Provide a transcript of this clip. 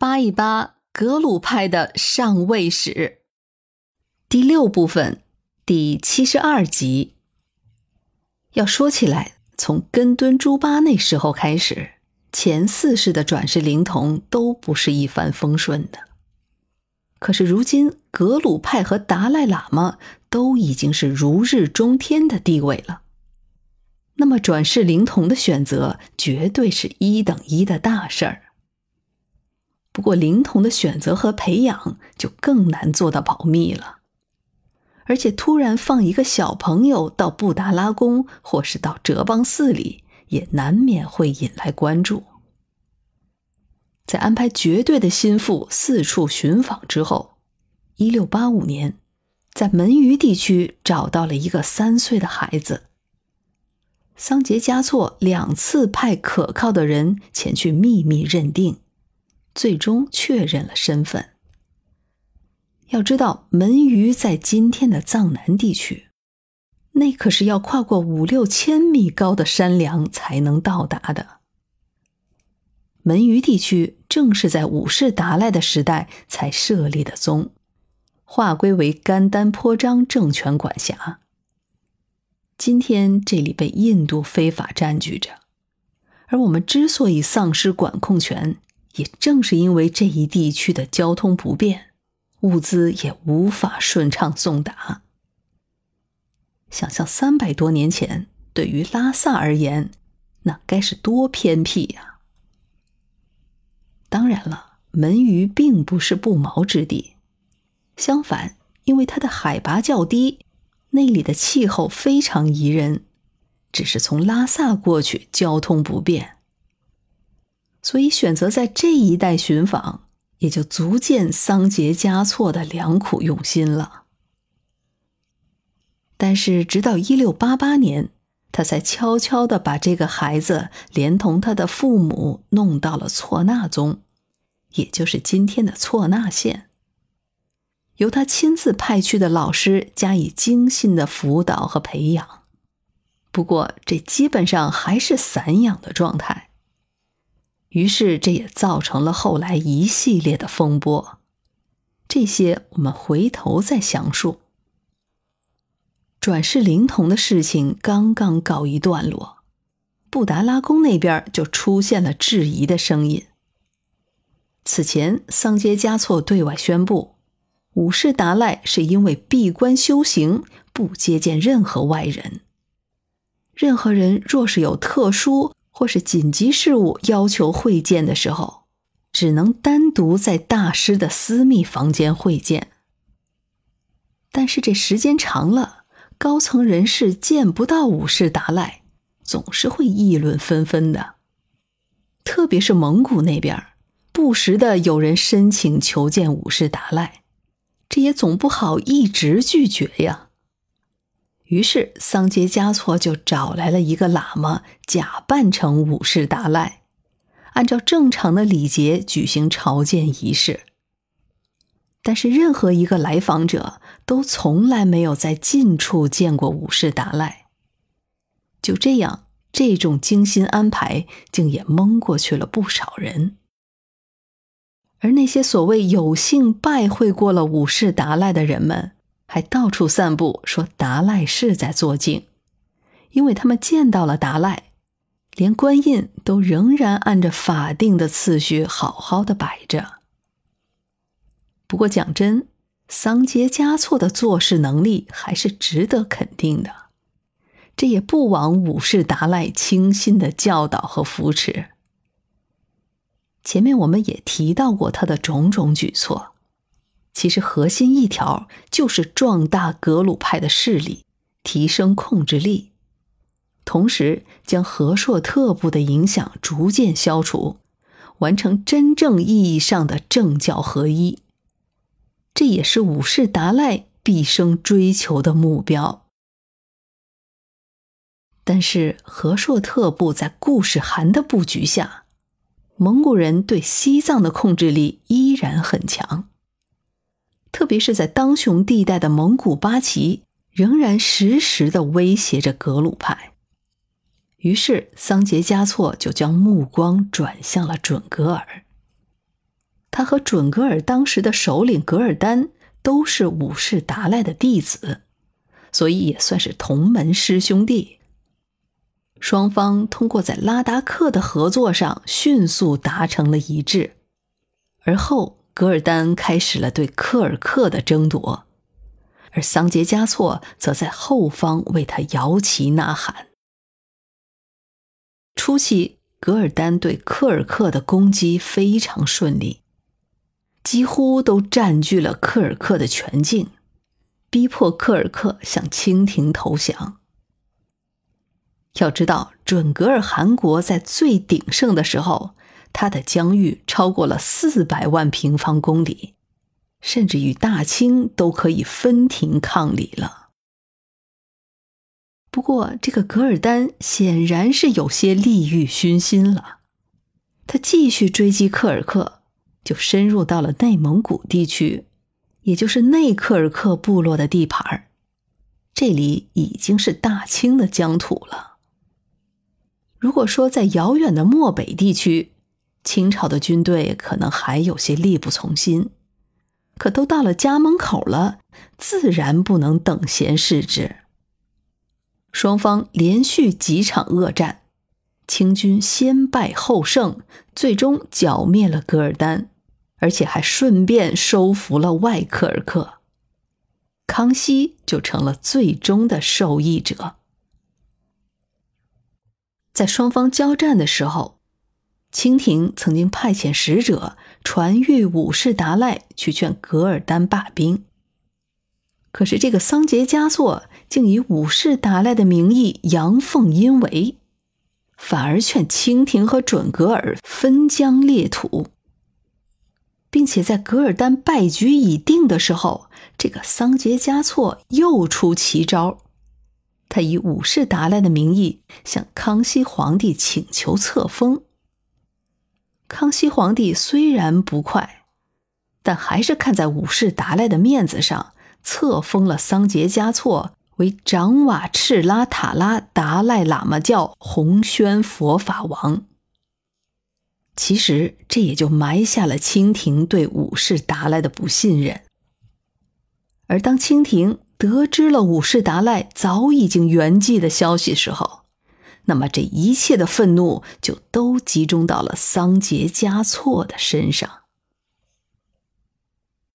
扒一扒格鲁派的上位史，第六部分第七十二集。要说起来，从根敦朱巴那时候开始，前四世的转世灵童都不是一帆风顺的。可是如今，格鲁派和达赖喇嘛都已经是如日中天的地位了，那么转世灵童的选择绝对是一等一的大事儿。不过，灵童的选择和培养就更难做到保密了。而且，突然放一个小朋友到布达拉宫或是到哲蚌寺里，也难免会引来关注。在安排绝对的心腹四处寻访之后，一六八五年，在门隅地区找到了一个三岁的孩子。桑杰嘉措两次派可靠的人前去秘密认定。最终确认了身份。要知道，门隅在今天的藏南地区，那可是要跨过五六千米高的山梁才能到达的。门隅地区正是在五世达赖的时代才设立的宗，划归为甘丹颇章政权管辖。今天这里被印度非法占据着，而我们之所以丧失管控权。也正是因为这一地区的交通不便，物资也无法顺畅送达。想想三百多年前，对于拉萨而言，那该是多偏僻呀！当然了，门隅并不是不毛之地，相反，因为它的海拔较低，那里的气候非常宜人，只是从拉萨过去交通不便。所以选择在这一带寻访，也就足见桑杰嘉措的良苦用心了。但是，直到一六八八年，他才悄悄的把这个孩子连同他的父母弄到了错那宗，也就是今天的错那县，由他亲自派去的老师加以精心的辅导和培养。不过，这基本上还是散养的状态。于是，这也造成了后来一系列的风波。这些我们回头再详述。转世灵童的事情刚刚告一段落，布达拉宫那边就出现了质疑的声音。此前，桑杰嘉措对外宣布，五世达赖是因为闭关修行，不接见任何外人。任何人若是有特殊，或是紧急事务要求会见的时候，只能单独在大师的私密房间会见。但是这时间长了，高层人士见不到五世达赖，总是会议论纷纷的。特别是蒙古那边，不时的有人申请求见五世达赖，这也总不好一直拒绝呀。于是，桑杰嘉措就找来了一个喇嘛，假扮成五世达赖，按照正常的礼节举行朝见仪式。但是，任何一个来访者都从来没有在近处见过五世达赖。就这样，这种精心安排竟也蒙过去了不少人。而那些所谓有幸拜会过了五世达赖的人们，还到处散布说达赖是在作镜，因为他们见到了达赖，连官印都仍然按着法定的次序好好的摆着。不过讲真，桑杰嘉措的做事能力还是值得肯定的，这也不枉五世达赖倾心的教导和扶持。前面我们也提到过他的种种举措。其实核心一条就是壮大格鲁派的势力，提升控制力，同时将和硕特部的影响逐渐消除，完成真正意义上的政教合一。这也是五世达赖毕生追求的目标。但是和硕特部在固始汗的布局下，蒙古人对西藏的控制力依然很强。特别是在当雄地带的蒙古八旗，仍然时时的威胁着格鲁派。于是，桑杰嘉措就将目光转向了准噶尔。他和准噶尔当时的首领噶尔丹都是五世达赖的弟子，所以也算是同门师兄弟。双方通过在拉达克的合作上迅速达成了一致，而后噶尔丹开始了对科尔克的争夺，而桑杰加措则在后方为他摇旗呐喊。初期，噶尔丹对科尔克的攻击非常顺利，几乎都占据了科尔克的全境，逼迫科尔克向清廷投降。要知道，准噶尔汗国在最鼎盛的时候，它的疆域超过了四百万平方公里，甚至与大清都可以分庭抗礼了。不过，这个噶尔丹显然是有些利欲熏心了，他继续追击柯尔克，就深入到了内蒙古地区，也就是内科尔克部落的地盘这里已经是大清的疆土了。如果说在遥远的漠北地区，清朝的军队可能还有些力不从心，可都到了家门口了，自然不能等闲视之。双方连续几场恶战，清军先败后胜，最终剿灭了噶尔丹，而且还顺便收服了外科尔克，康熙就成了最终的受益者。在双方交战的时候，清廷曾经派遣使者传谕五世达赖去劝噶尔丹罢兵。可是这个桑杰嘉措竟以五世达赖的名义阳奉阴违，反而劝清廷和准噶尔分疆裂土，并且在噶尔丹败局已定的时候，这个桑杰嘉措又出奇招。他以五世达赖的名义向康熙皇帝请求册封。康熙皇帝虽然不快，但还是看在五世达赖的面子上，册封了桑杰嘉措为长瓦赤拉塔拉达赖喇嘛教弘宣佛法王。其实这也就埋下了清廷对五世达赖的不信任。而当清廷。得知了五世达赖早已经圆寂的消息时候，那么这一切的愤怒就都集中到了桑杰嘉措的身上。